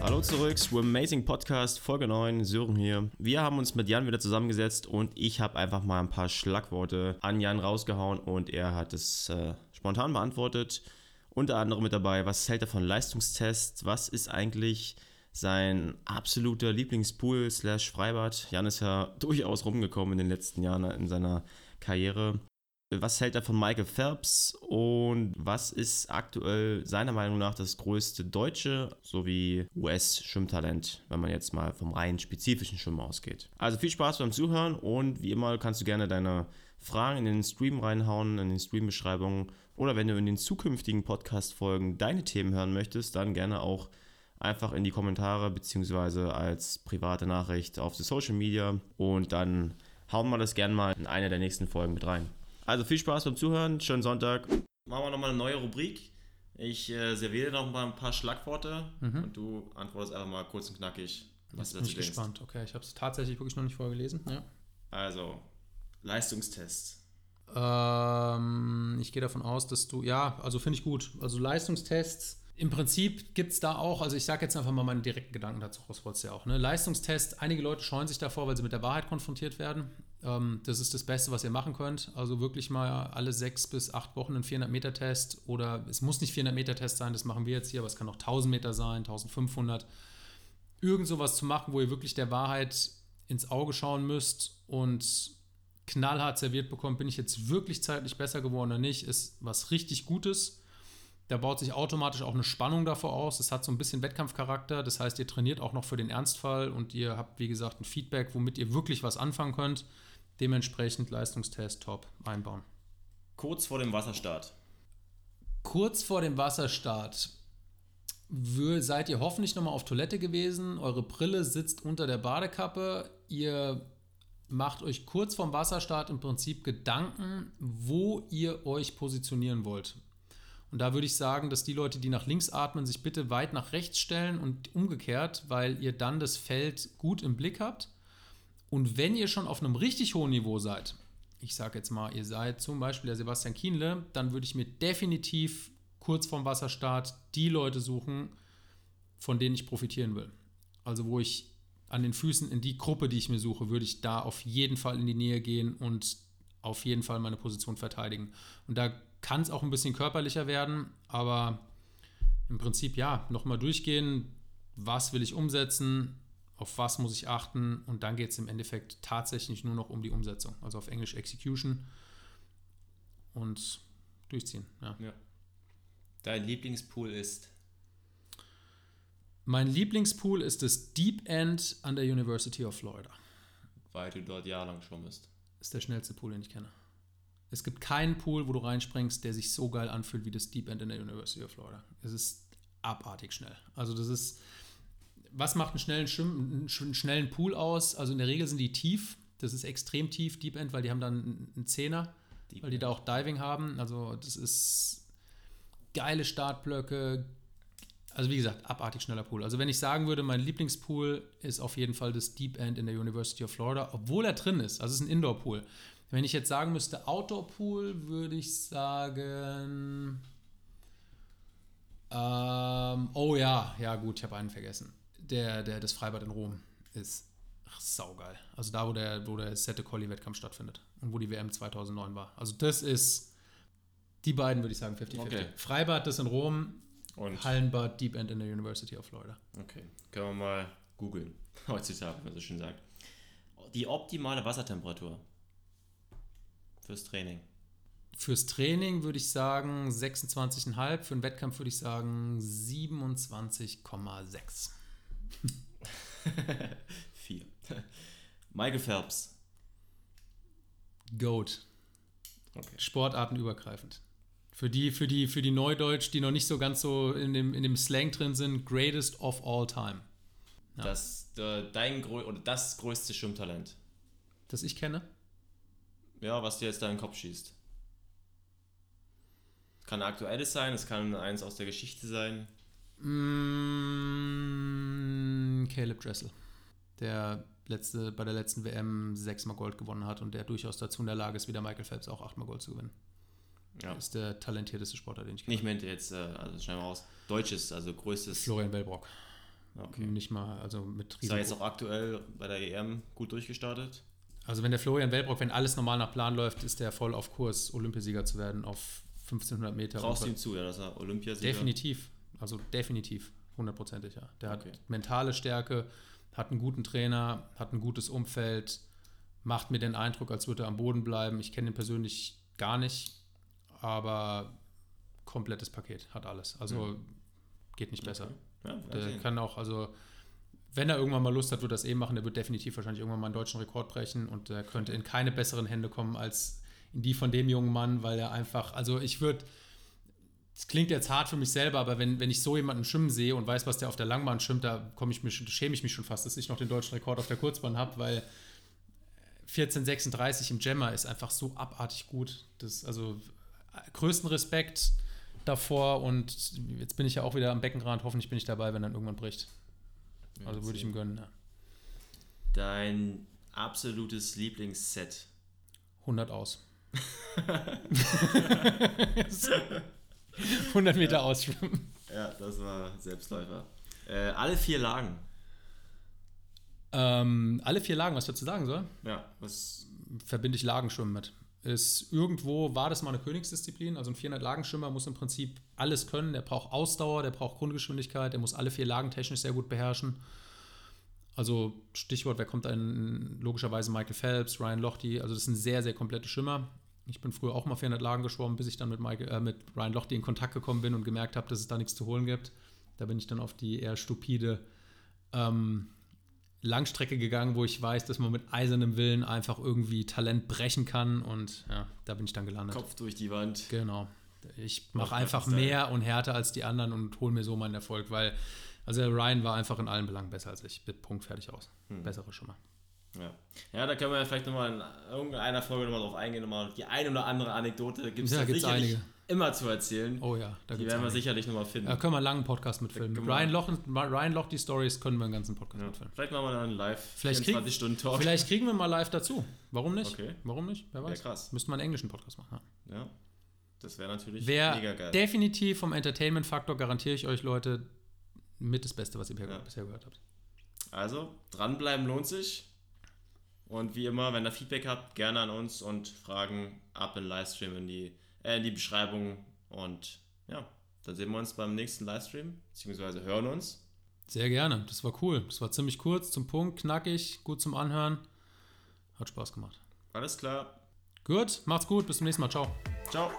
Hallo zurück, Swim Amazing Podcast, Folge 9, Sören hier. Wir haben uns mit Jan wieder zusammengesetzt und ich habe einfach mal ein paar Schlagworte an Jan rausgehauen und er hat es äh, spontan beantwortet. Unter anderem mit dabei, was hält er von Leistungstests? Was ist eigentlich sein absoluter Lieblingspool slash Freibad? Jan ist ja durchaus rumgekommen in den letzten Jahren in seiner Karriere. Was hält er von Michael Phelps und was ist aktuell seiner Meinung nach das größte deutsche sowie US-Schwimmtalent, wenn man jetzt mal vom rein spezifischen Schwimmen ausgeht? Also viel Spaß beim Zuhören und wie immer kannst du gerne deine Fragen in den Stream reinhauen, in den Stream-Beschreibungen oder wenn du in den zukünftigen Podcast-Folgen deine Themen hören möchtest, dann gerne auch einfach in die Kommentare beziehungsweise als private Nachricht auf die Social Media und dann hauen wir das gerne mal in eine der nächsten Folgen mit rein. Also viel Spaß beim Zuhören, schönen Sonntag. Machen wir nochmal eine neue Rubrik. Ich äh, serviere noch mal ein paar Schlagworte mhm. und du antwortest einfach mal kurz und knackig, was du dazu denkst. gespannt. Okay, ich habe es tatsächlich wirklich noch nicht vorgelesen. Ja. Also, Leistungstest. Ähm, ich gehe davon aus, dass du, ja, also finde ich gut. Also Leistungstests im Prinzip gibt es da auch, also ich sage jetzt einfach mal meine direkten Gedanken dazu, das wolltest ja auch. Ne? Leistungstest, einige Leute scheuen sich davor, weil sie mit der Wahrheit konfrontiert werden. Ähm, das ist das Beste, was ihr machen könnt. Also wirklich mal alle sechs bis acht Wochen einen 400-Meter-Test oder es muss nicht 400-Meter-Test sein, das machen wir jetzt hier, aber es kann auch 1000 Meter sein, 1500. Irgend sowas zu machen, wo ihr wirklich der Wahrheit ins Auge schauen müsst und knallhart serviert bekommt, bin ich jetzt wirklich zeitlich besser geworden oder nicht, ist was richtig Gutes da baut sich automatisch auch eine Spannung davor aus. Es hat so ein bisschen Wettkampfcharakter. Das heißt, ihr trainiert auch noch für den Ernstfall und ihr habt, wie gesagt, ein Feedback, womit ihr wirklich was anfangen könnt. Dementsprechend Leistungstest top einbauen. Kurz vor dem Wasserstart. Kurz vor dem Wasserstart seid ihr hoffentlich nochmal auf Toilette gewesen. Eure Brille sitzt unter der Badekappe. Ihr macht euch kurz vorm Wasserstart im Prinzip Gedanken, wo ihr euch positionieren wollt. Und da würde ich sagen, dass die Leute, die nach links atmen, sich bitte weit nach rechts stellen und umgekehrt, weil ihr dann das Feld gut im Blick habt. Und wenn ihr schon auf einem richtig hohen Niveau seid, ich sage jetzt mal, ihr seid zum Beispiel der Sebastian Kienle, dann würde ich mir definitiv kurz vorm Wasserstart die Leute suchen, von denen ich profitieren will. Also wo ich an den Füßen in die Gruppe, die ich mir suche, würde ich da auf jeden Fall in die Nähe gehen und auf jeden Fall meine Position verteidigen. Und da kann es auch ein bisschen körperlicher werden, aber im Prinzip ja, nochmal durchgehen, was will ich umsetzen, auf was muss ich achten und dann geht es im Endeffekt tatsächlich nur noch um die Umsetzung, also auf Englisch Execution und durchziehen. Ja. ja. Dein Lieblingspool ist? Mein Lieblingspool ist das Deep End an der University of Florida. Weil du dort jahrelang schon bist. Ist der schnellste Pool, den ich kenne. Es gibt keinen Pool, wo du reinspringst, der sich so geil anfühlt wie das Deep End in der University of Florida. Es ist abartig schnell. Also das ist, was macht einen schnellen, Schwimm, einen schnellen Pool aus? Also in der Regel sind die tief. Das ist extrem tief, Deep End, weil die haben dann einen Zehner, Deep weil die da auch Diving haben. Also das ist geile Startblöcke. Also wie gesagt, abartig schneller Pool. Also wenn ich sagen würde, mein Lieblingspool ist auf jeden Fall das Deep End in der University of Florida, obwohl er drin ist. Also es ist ein Indoor-Pool. Wenn ich jetzt sagen müsste Outdoor Pool, würde ich sagen. Ähm, oh ja, ja gut, ich habe einen vergessen. Der, der, das Freibad in Rom ist ach, saugeil. Also da, wo der, wo der Sette Colli Wettkampf stattfindet und wo die WM 2009 war. Also das ist, die beiden würde ich sagen 50-50. Okay. Freibad, das in Rom und Hallenbad Deep End in der University of Florida. Okay, können wir mal googeln, heutzutage, wenn man so schön sagt. Die optimale Wassertemperatur Fürs Training. Fürs Training würde ich sagen 26,5. Für einen Wettkampf würde ich sagen 27,6. 4. Michael Phelps. Goat. Okay. Sportartenübergreifend. Für die, für, die, für die Neudeutsch, die noch nicht so ganz so in dem, in dem Slang drin sind, greatest of all time. Ja. Das, äh, dein, oder das größte Schwimmtalent. Das ich kenne? Ja, was dir jetzt da in den Kopf schießt. Kann ein aktuelles sein, es kann eins aus der Geschichte sein. Mm, Caleb Dressel, der letzte, bei der letzten WM sechsmal Gold gewonnen hat und der durchaus dazu in der Lage ist, wie der Michael Phelps auch achtmal Gold zu gewinnen. Ja. Ist der talentierteste Sportler, den ich Ich meinte jetzt, äh, also schnell mal raus, deutsches, also größtes. Florian Wellbrock. Okay. Nicht mal, also mit Ist er jetzt auch aktuell bei der EM gut durchgestartet? Also wenn der Florian Wellbrock, wenn alles normal nach Plan läuft, ist der voll auf Kurs, Olympiasieger zu werden auf 1500 Meter. Traust ihm zu, ja, dass er Olympiasieger Definitiv. Also definitiv. Hundertprozentig, ja. Der Okay. hat mentale Stärke, hat einen guten Trainer, hat ein gutes Umfeld, macht mir den Eindruck, als würde er am Boden bleiben. Ich kenne ihn persönlich gar nicht, aber komplettes Paket, hat alles. Also geht nicht besser. Ja, Der sehen. kann auch, also wenn er irgendwann mal Lust hat, wird er das eh machen. Der wird definitiv wahrscheinlich irgendwann mal einen deutschen Rekord brechen und der könnte in keine besseren Hände kommen als in die von dem jungen Mann, weil er einfach, also ich würde, es klingt jetzt hart für mich selber, aber wenn, wenn ich so jemanden schwimmen sehe und weiß, was der auf der Langbahn schwimmt, da komme ich mich, schäme ich mich schon fast, dass ich noch den deutschen Rekord auf der Kurzbahn habe, weil 1436 im Jammer ist einfach so abartig gut. Das, also größten Respekt davor und jetzt bin ich ja auch wieder am Beckenrand. Hoffentlich bin ich dabei, wenn dann irgendwann bricht. Also würde ich ihm gönnen. Ja. Dein absolutes Lieblingsset. 100 aus. 100 Meter ausschwimmen. Ja, das war Selbstläufer. Äh, alle vier Lagen. Ähm, alle vier Lagen, was dazu sagen soll, Ja, was. verbinde ich Lagenschwimmen mit. Ist irgendwo war das mal eine Königsdisziplin. Also ein 400 Lagenschwimmer muss im Prinzip alles können. Der braucht Ausdauer, der braucht Grundgeschwindigkeit, der muss alle vier Lagen technisch sehr gut beherrschen. Also Stichwort, wer kommt ein? Logischerweise Michael Phelps, Ryan Lochte. Also das sind sehr, sehr komplette Schwimmer. Ich bin früher auch mal 400 Lagen geschwommen, bis ich dann mit, Michael, äh, mit Ryan Lochte in Kontakt gekommen bin und gemerkt habe, dass es da nichts zu holen gibt. Da bin ich dann auf die eher stupide ähm, Langstrecke gegangen, wo ich weiß, dass man mit eisernem Willen einfach irgendwie Talent brechen kann und ja, da bin ich dann gelandet. Kopf durch die Wand. Genau. Ich mache einfach mehr und härter als die anderen und hole mir so meinen Erfolg, weil also Ryan war einfach in allen Belangen besser als ich. Punkt fertig aus. Hm. Bessere Schimmer. Ja. ja, da können wir ja vielleicht nochmal in irgendeiner Folge nochmal drauf eingehen. Nochmal die eine oder andere Anekdote gibt es Ja, ja, sicherlich einige. Immer zu erzählen. Oh ja, da die werden wir sicherlich nochmal finden. Da können wir einen langen Podcast mitfilmen. Mit Ryan Loch, Ryan Loch, die Stories können wir einen ganzen Podcast Ja. mitfilmen. Vielleicht machen wir dann live Vielleicht krieg- 24 Stunden Talk. Vielleicht kriegen wir mal live dazu. Warum nicht? Okay. Warum nicht? Wer weiß. krass. Müssten wir einen englischen Podcast machen. Ja. Ja, das wäre natürlich mega Wäre geil. definitiv vom Entertainment-Faktor, garantiere ich euch, Leute, mit das Beste, was ihr bisher- Ja. bisher gehört habt. Also, dranbleiben lohnt sich. Und wie immer, wenn ihr Feedback habt, gerne an uns und Fragen ab in Livestream in die, in die Beschreibung. Und ja, dann sehen wir uns beim nächsten Livestream, beziehungsweise hören uns. Sehr gerne. Das war cool. Das war ziemlich kurz, zum Punkt, knackig, gut zum Anhören. Hat Spaß gemacht. Alles klar. Gut, macht's gut, bis zum nächsten Mal. Ciao. Ciao.